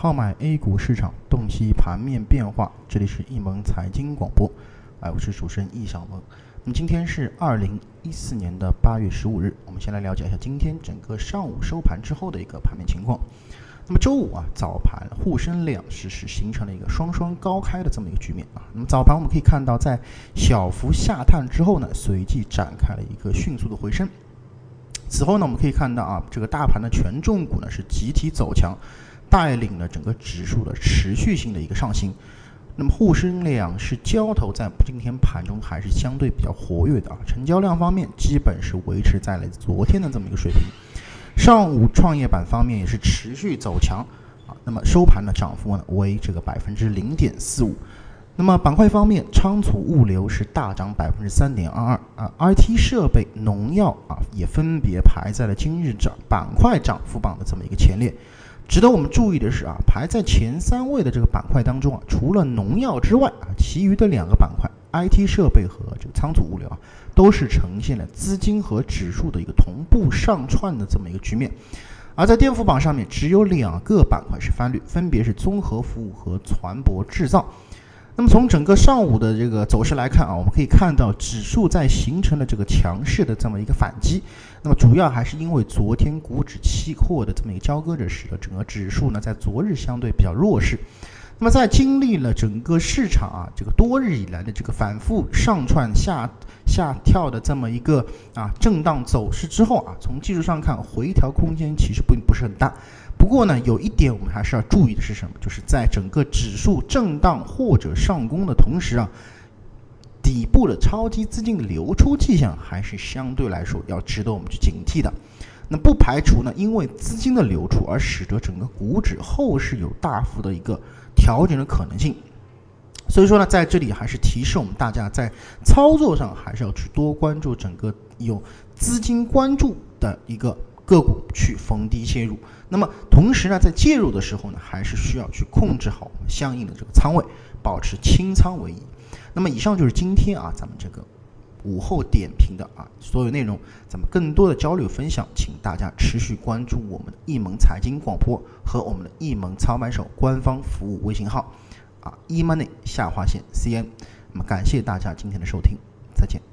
号脉 A 股市场，洞悉盘面变化。这里是易盟财经广播，哎，我是主持人易小萌。那么今天是二零一四年的八月十五日，我们先来了解一下今天整个上午收盘之后的一个盘面情况。那么周五啊，早盘沪深两市是形成了一个双双高开的这么一个局面啊。那么早盘我们可以看到，在小幅下探之后呢，随即展开了一个迅速的回升。此后呢，我们可以看到啊，这个大盘的权重股呢是集体走强，带领了整个指数的持续性的一个上行。那么沪深两市交投在今天盘中还是相对比较活跃的啊，成交量方面基本是维持在了昨天的这么一个水平。上午创业板方面也是持续走强啊，那么收盘的涨幅呢为这个百分之零点四五。那么板块方面，仓储物流是大涨百分之三点二二啊，IT 设备、农药啊也分别排在了今日涨板块涨幅榜的这么一个前列。值得我们注意的是啊，排在前三位的这个板块当中啊，除了农药之外啊，其余的两个板块 IT 设备和这个仓储物流啊，都是呈现了资金和指数的一个同步上窜的这么一个局面。而在跌幅榜上面，只有两个板块是翻绿，分别是综合服务和船舶制造。那么从整个上午的这个走势来看啊，我们可以看到指数在形成了这个强势的这么一个反击。那么主要还是因为昨天股指期货的这么一个交割着，使得整个指数呢在昨日相对比较弱势。那么在经历了整个市场啊这个多日以来的这个反复上窜下下跳的这么一个啊震荡走势之后啊，从技术上看回调空间其实并不是很大。不过呢，有一点我们还是要注意的是什么？就是在整个指数震荡或者上攻的同时啊，底部的超级资金流出迹象还是相对来说要值得我们去警惕的。那不排除呢，因为资金的流出而使得整个股指后市有大幅的一个调整的可能性。所以说呢，在这里还是提示我们大家，在操作上还是要去多关注整个有资金关注的一个。个股去逢低切入，那么同时呢，在介入的时候呢，还是需要去控制好相应的这个仓位，保持清仓为宜。那么以上就是今天啊咱们这个午后点评的啊所有内容，咱们更多的交流分享，请大家持续关注我们的易盟财经广播和我们的易盟操盘手官方服务微信号啊 e money 下划线 cn。那么感谢大家今天的收听，再见。